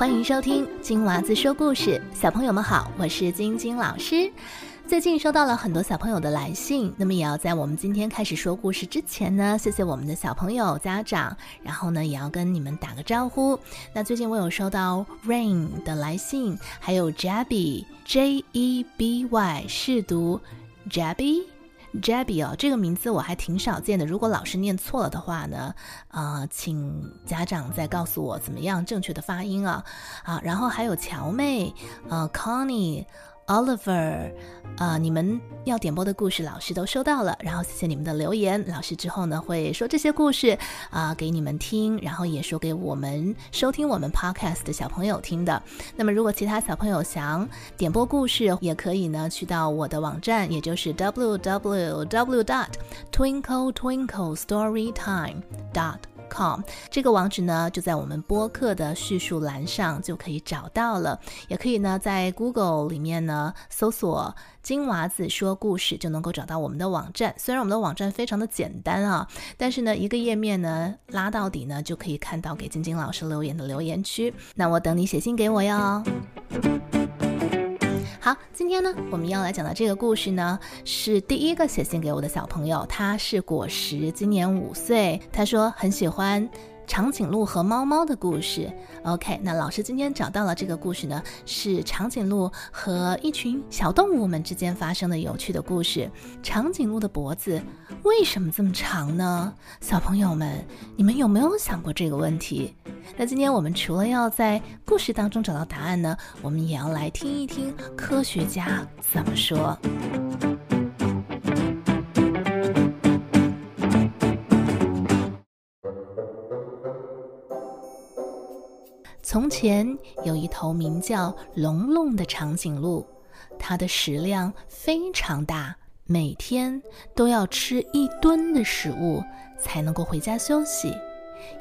欢迎收听金娃子说故事，小朋友们好，我是晶晶老师。最近收到了很多小朋友的来信，那么也要在我们今天开始说故事之前呢，谢谢我们的小朋友家长，然后呢也要跟你们打个招呼。那最近我有收到 Rain 的来信，还有 Jabby J E B Y 是读 Jabby。Jabiel，这个名字我还挺少见的。如果老师念错了的话呢，呃，请家长再告诉我怎么样正确的发音啊啊。然后还有乔妹，呃，Connie。Oliver，啊，你们要点播的故事，老师都收到了。然后谢谢你们的留言，老师之后呢会说这些故事啊给你们听，然后也说给我们收听我们 Podcast 的小朋友听的。那么如果其他小朋友想点播故事，也可以呢去到我的网站，也就是 www.dot.twinkletwinklestorytime.dot。Com 这个网址呢，就在我们播客的叙述栏上就可以找到了。也可以呢，在 Google 里面呢搜索“金娃子说故事”，就能够找到我们的网站。虽然我们的网站非常的简单啊，但是呢，一个页面呢拉到底呢，就可以看到给晶晶老师留言的留言区。那我等你写信给我哟。今天呢，我们要来讲的这个故事呢，是第一个写信给我的小朋友，他是果实，今年五岁，他说很喜欢。长颈鹿和猫猫的故事。OK，那老师今天找到了这个故事呢，是长颈鹿和一群小动物们之间发生的有趣的故事。长颈鹿的脖子为什么这么长呢？小朋友们，你们有没有想过这个问题？那今天我们除了要在故事当中找到答案呢，我们也要来听一听科学家怎么说。从前有一头名叫龙龙的长颈鹿，它的食量非常大，每天都要吃一吨的食物才能够回家休息。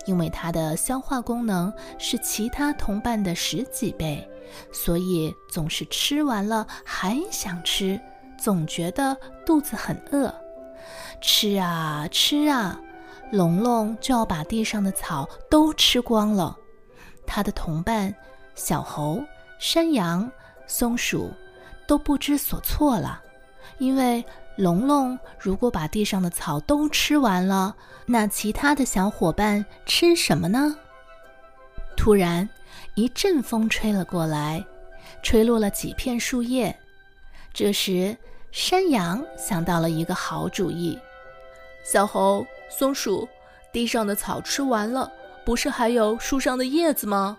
因为它的消化功能是其他同伴的十几倍，所以总是吃完了还想吃，总觉得肚子很饿。吃啊吃啊，龙龙就要把地上的草都吃光了。他的同伴小猴、山羊、松鼠都不知所措了，因为龙龙如果把地上的草都吃完了，那其他的小伙伴吃什么呢？突然，一阵风吹了过来，吹落了几片树叶。这时，山羊想到了一个好主意：小猴、松鼠，地上的草吃完了。不是还有树上的叶子吗？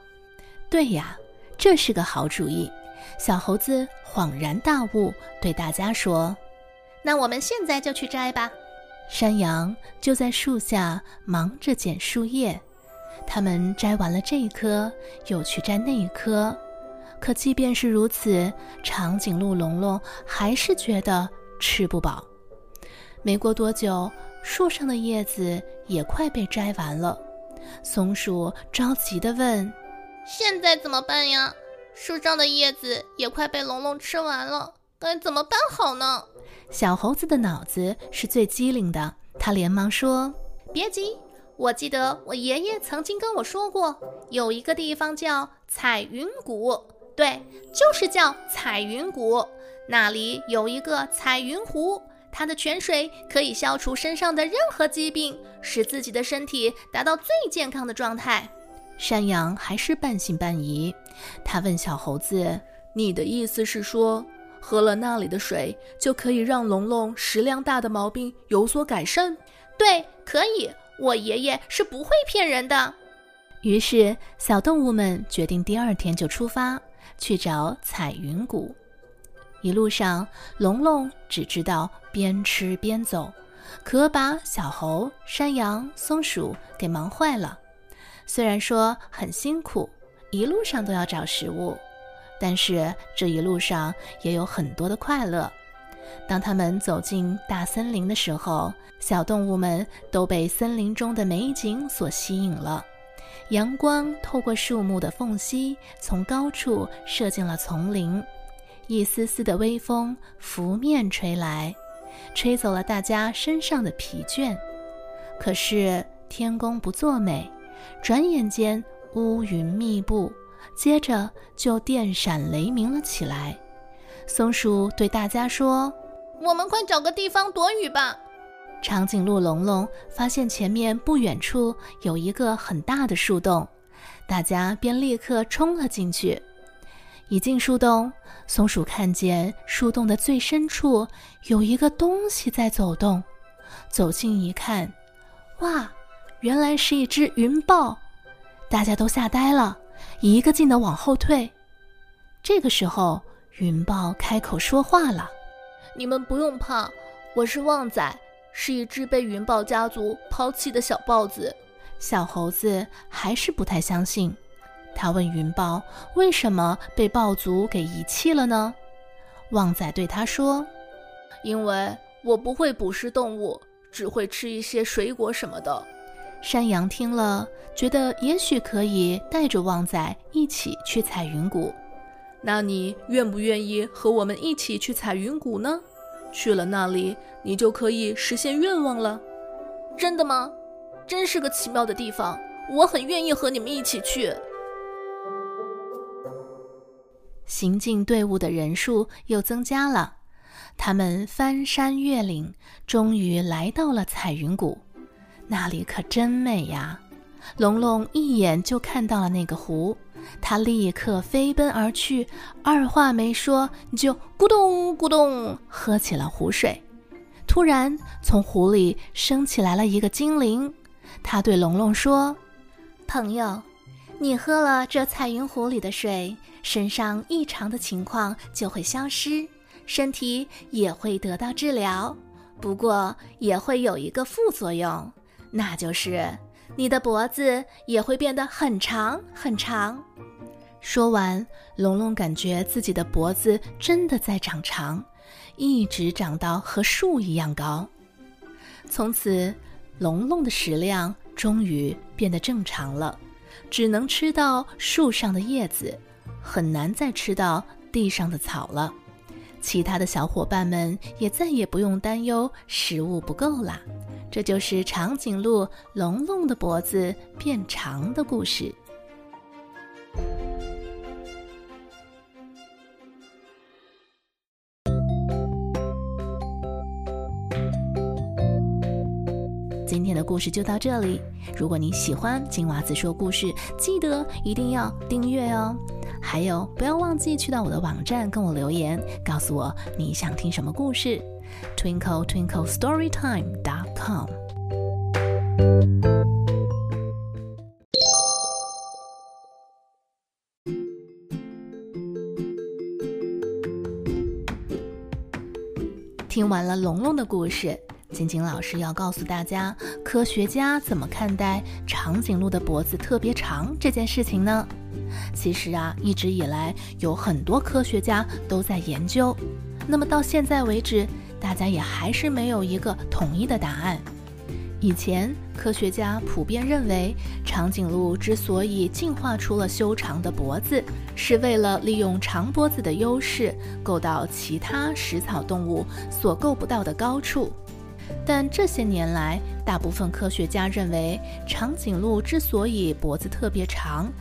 对呀，这是个好主意。小猴子恍然大悟，对大家说：“那我们现在就去摘吧。”山羊就在树下忙着捡树叶。他们摘完了这一棵，又去摘那一棵。可即便是如此，长颈鹿龙龙还是觉得吃不饱。没过多久，树上的叶子也快被摘完了。松鼠着急地问：“现在怎么办呀？树上的叶子也快被龙龙吃完了，该怎么办好呢？”小猴子的脑子是最机灵的，他连忙说：“别急，我记得我爷爷曾经跟我说过，有一个地方叫彩云谷，对，就是叫彩云谷，那里有一个彩云湖。”它的泉水可以消除身上的任何疾病，使自己的身体达到最健康的状态。山羊还是半信半疑，他问小猴子：“你的意思是说，喝了那里的水就可以让龙龙食量大的毛病有所改善？”“对，可以。我爷爷是不会骗人的。”于是，小动物们决定第二天就出发去找彩云谷。一路上，龙龙只知道边吃边走，可把小猴、山羊、松鼠给忙坏了。虽然说很辛苦，一路上都要找食物，但是这一路上也有很多的快乐。当他们走进大森林的时候，小动物们都被森林中的美景所吸引了。阳光透过树木的缝隙，从高处射进了丛林。一丝丝的微风拂面吹来，吹走了大家身上的疲倦。可是天公不作美，转眼间乌云密布，接着就电闪雷鸣了起来。松鼠对大家说：“我们快找个地方躲雨吧。”长颈鹿龙龙发现前面不远处有一个很大的树洞，大家便立刻冲了进去。一进树洞，松鼠看见树洞的最深处有一个东西在走动。走近一看，哇，原来是一只云豹！大家都吓呆了，一个劲的往后退。这个时候，云豹开口说话了：“你们不用怕，我是旺仔，是一只被云豹家族抛弃的小豹子。”小猴子还是不太相信。他问云豹：“为什么被豹族给遗弃了呢？”旺仔对他说：“因为我不会捕食动物，只会吃一些水果什么的。”山羊听了，觉得也许可以带着旺仔一起去采云谷。那你愿不愿意和我们一起去采云谷呢？去了那里，你就可以实现愿望了。真的吗？真是个奇妙的地方，我很愿意和你们一起去。行进队伍的人数又增加了，他们翻山越岭，终于来到了彩云谷。那里可真美呀！龙龙一眼就看到了那个湖，他立刻飞奔而去，二话没说就咕咚咕咚喝起了湖水。突然，从湖里升起来了一个精灵，他对龙龙说：“朋友，你喝了这彩云湖里的水。”身上异常的情况就会消失，身体也会得到治疗。不过也会有一个副作用，那就是你的脖子也会变得很长很长。说完，龙龙感觉自己的脖子真的在长长，一直长到和树一样高。从此，龙龙的食量终于变得正常了，只能吃到树上的叶子。很难再吃到地上的草了，其他的小伙伴们也再也不用担忧食物不够啦。这就是长颈鹿龙龙的脖子变长的故事。故事就到这里。如果你喜欢金娃子说故事，记得一定要订阅哦。还有，不要忘记去到我的网站跟我留言，告诉我你想听什么故事。Twinkle Twinkle Storytime dot com。听完了龙龙的故事，晶晶老师要告诉大家，科学家怎么看待长颈鹿的脖子特别长这件事情呢？其实啊，一直以来有很多科学家都在研究，那么到现在为止，大家也还是没有一个统一的答案。以前科学家普遍认为，长颈鹿之所以进化出了修长的脖子，是为了利用长脖子的优势，够到其他食草动物所够不到的高处。但这些年来，大部分科学家认为，长颈鹿之所以脖子特别长，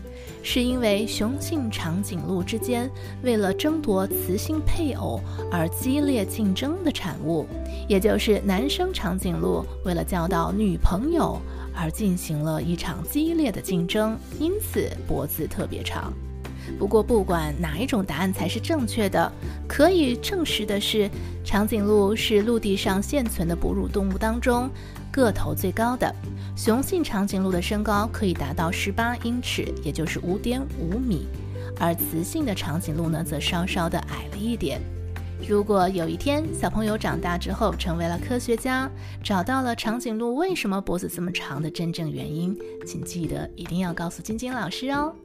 是因为雄性长颈鹿之间为了争夺雌性配偶而激烈竞争的产物，也就是男生长颈鹿为了交到女朋友而进行了一场激烈的竞争，因此脖子特别长。不过，不管哪一种答案才是正确的，可以证实的是，长颈鹿是陆地上现存的哺乳动物当中个头最高的。雄性长颈鹿的身高可以达到十八英尺，也就是五点五米，而雌性的长颈鹿呢，则稍稍的矮了一点。如果有一天小朋友长大之后成为了科学家，找到了长颈鹿为什么脖子这么长的真正原因，请记得一定要告诉晶晶老师哦。